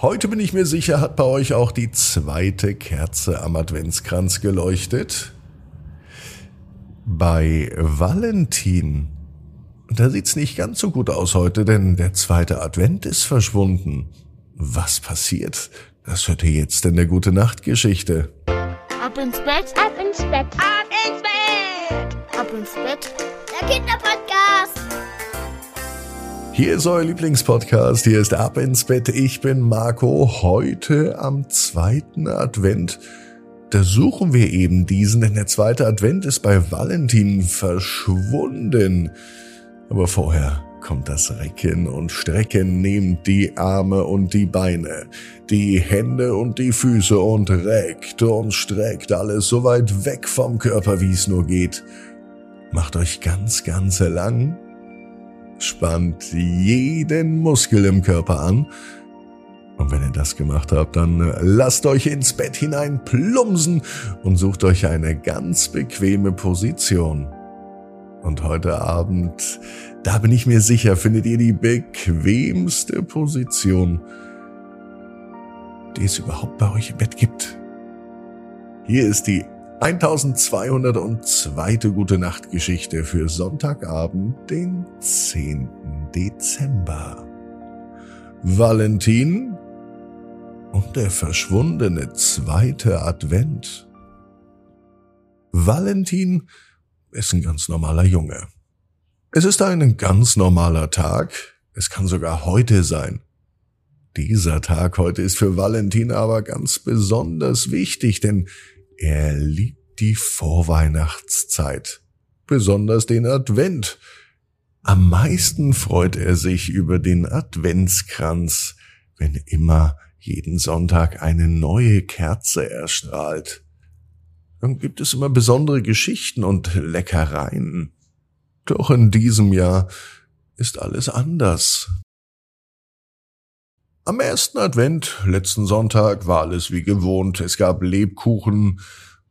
Heute bin ich mir sicher, hat bei euch auch die zweite Kerze am Adventskranz geleuchtet. Bei Valentin, da sieht's nicht ganz so gut aus heute, denn der zweite Advent ist verschwunden. Was passiert? Das hört ihr jetzt in der Gute Nacht Geschichte. Ab ins Bett, ab ins Bett, ab ins Bett, ab ins Bett. Der Kinderpodcast. Hier ist euer Lieblingspodcast, hier ist Ab ins Bett. Ich bin Marco. Heute am zweiten Advent. Da suchen wir eben diesen, denn der zweite Advent ist bei Valentin verschwunden. Aber vorher kommt das Recken und Strecken, nehmt die Arme und die Beine, die Hände und die Füße und reckt und streckt alles so weit weg vom Körper, wie es nur geht. Macht euch ganz, ganz lang Spannt jeden Muskel im Körper an. Und wenn ihr das gemacht habt, dann äh, lasst euch ins Bett hinein plumsen und sucht euch eine ganz bequeme Position. Und heute Abend, da bin ich mir sicher, findet ihr die bequemste Position, die es überhaupt bei euch im Bett gibt. Hier ist die 1202. Gute Nacht Geschichte für Sonntagabend, den 10. Dezember. Valentin und der verschwundene zweite Advent. Valentin ist ein ganz normaler Junge. Es ist ein ganz normaler Tag. Es kann sogar heute sein. Dieser Tag heute ist für Valentin aber ganz besonders wichtig, denn er liebt die Vorweihnachtszeit, besonders den Advent. Am meisten freut er sich über den Adventskranz, wenn immer jeden Sonntag eine neue Kerze erstrahlt. Dann gibt es immer besondere Geschichten und Leckereien. Doch in diesem Jahr ist alles anders. Am ersten Advent, letzten Sonntag, war alles wie gewohnt. Es gab Lebkuchen,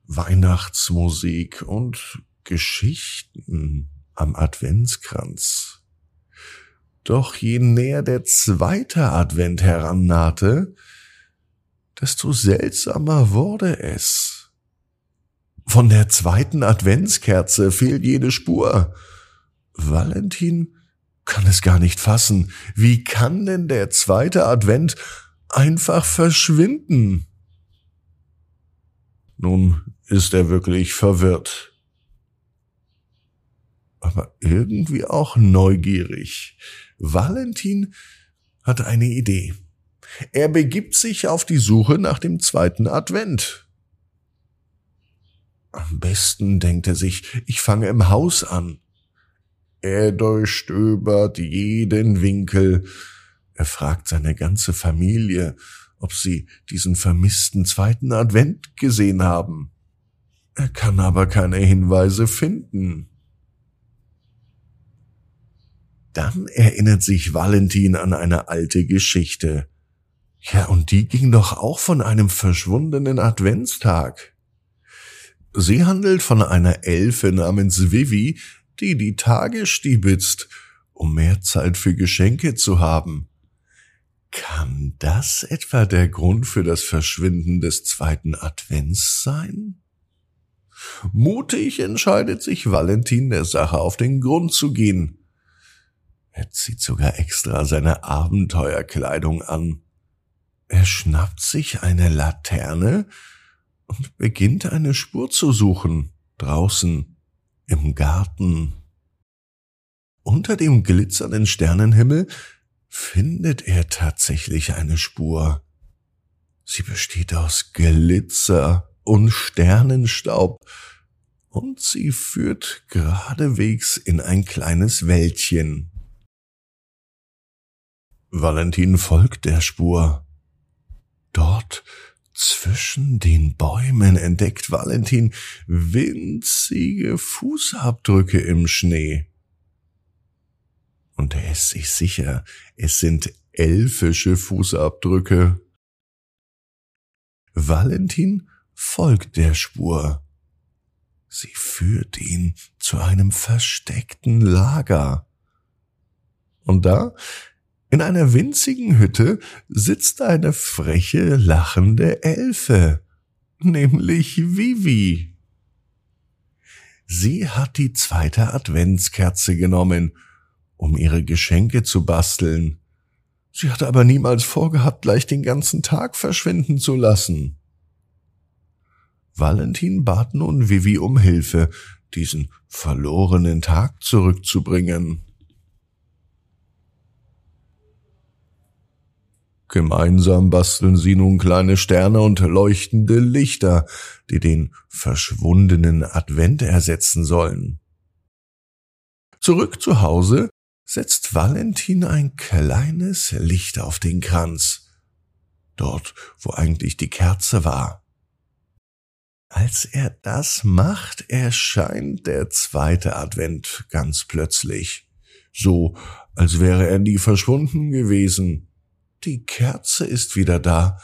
Weihnachtsmusik und Geschichten am Adventskranz. Doch je näher der zweite Advent herannahte, desto seltsamer wurde es. Von der zweiten Adventskerze fehlt jede Spur. Valentin kann es gar nicht fassen. Wie kann denn der zweite Advent einfach verschwinden? Nun ist er wirklich verwirrt. Aber irgendwie auch neugierig. Valentin hat eine Idee. Er begibt sich auf die Suche nach dem zweiten Advent. Am besten denkt er sich, ich fange im Haus an. Er durchstöbert jeden Winkel. Er fragt seine ganze Familie, ob sie diesen vermissten zweiten Advent gesehen haben. Er kann aber keine Hinweise finden. Dann erinnert sich Valentin an eine alte Geschichte. Ja, und die ging doch auch von einem verschwundenen Adventstag. Sie handelt von einer Elfe namens Vivi, die die Tage stiebitzt, um mehr Zeit für Geschenke zu haben. Kann das etwa der Grund für das Verschwinden des zweiten Advents sein? Mutig entscheidet sich Valentin der Sache auf den Grund zu gehen. Er zieht sogar extra seine Abenteuerkleidung an. Er schnappt sich eine Laterne und beginnt eine Spur zu suchen, draußen im Garten. Unter dem glitzernden Sternenhimmel findet er tatsächlich eine Spur. Sie besteht aus Glitzer und Sternenstaub und sie führt geradewegs in ein kleines Wäldchen. Valentin folgt der Spur. Dort zwischen den Bäumen entdeckt Valentin winzige Fußabdrücke im Schnee. Und er ist sich sicher, es sind elfische Fußabdrücke. Valentin folgt der Spur. Sie führt ihn zu einem versteckten Lager. Und da In einer winzigen Hütte sitzt eine freche, lachende Elfe, nämlich Vivi. Sie hat die zweite Adventskerze genommen, um ihre Geschenke zu basteln. Sie hatte aber niemals vorgehabt, gleich den ganzen Tag verschwinden zu lassen. Valentin bat nun Vivi um Hilfe, diesen verlorenen Tag zurückzubringen. Gemeinsam basteln sie nun kleine Sterne und leuchtende Lichter, die den verschwundenen Advent ersetzen sollen. Zurück zu Hause setzt Valentin ein kleines Licht auf den Kranz, dort wo eigentlich die Kerze war. Als er das macht, erscheint der zweite Advent ganz plötzlich, so als wäre er nie verschwunden gewesen. Die Kerze ist wieder da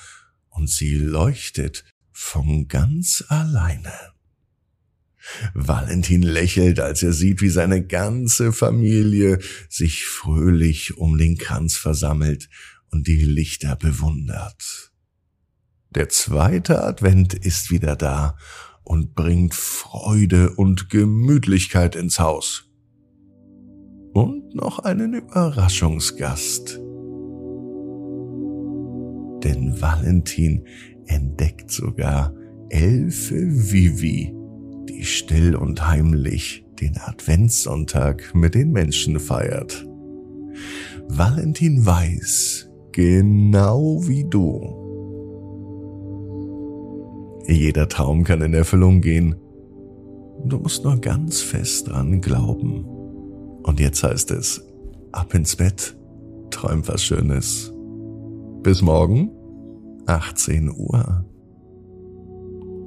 und sie leuchtet von ganz alleine. Valentin lächelt, als er sieht, wie seine ganze Familie sich fröhlich um den Kranz versammelt und die Lichter bewundert. Der zweite Advent ist wieder da und bringt Freude und Gemütlichkeit ins Haus. Und noch einen Überraschungsgast denn Valentin entdeckt sogar Elfe Vivi, die still und heimlich den Adventssonntag mit den Menschen feiert. Valentin weiß, genau wie du. Jeder Traum kann in Erfüllung gehen. Du musst nur ganz fest dran glauben. Und jetzt heißt es, ab ins Bett, träum was Schönes. Bis morgen, 18 Uhr.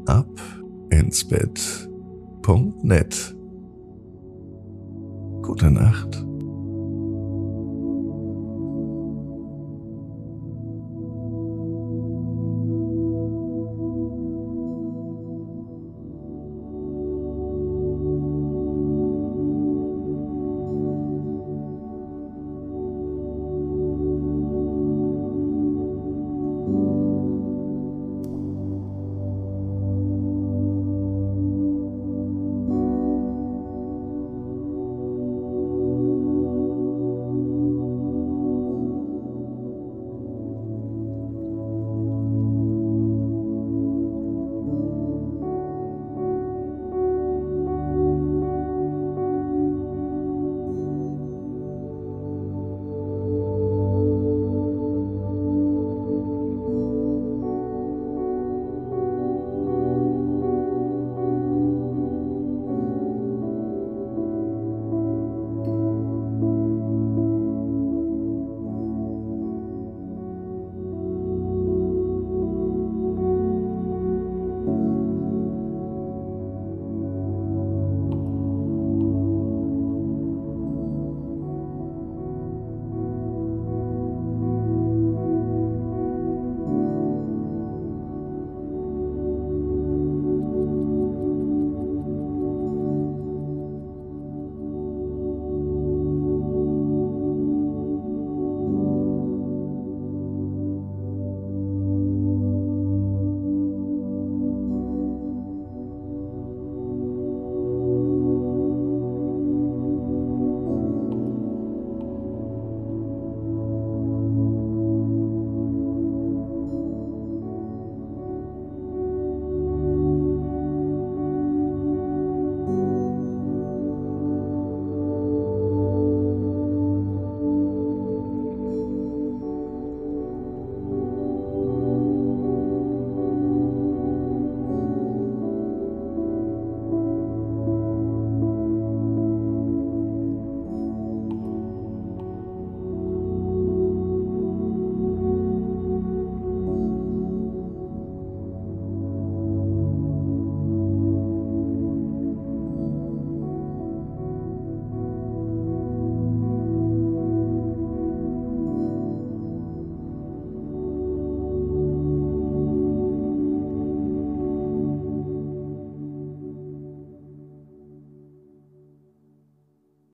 Ab ins Bett.net. Gute Nacht.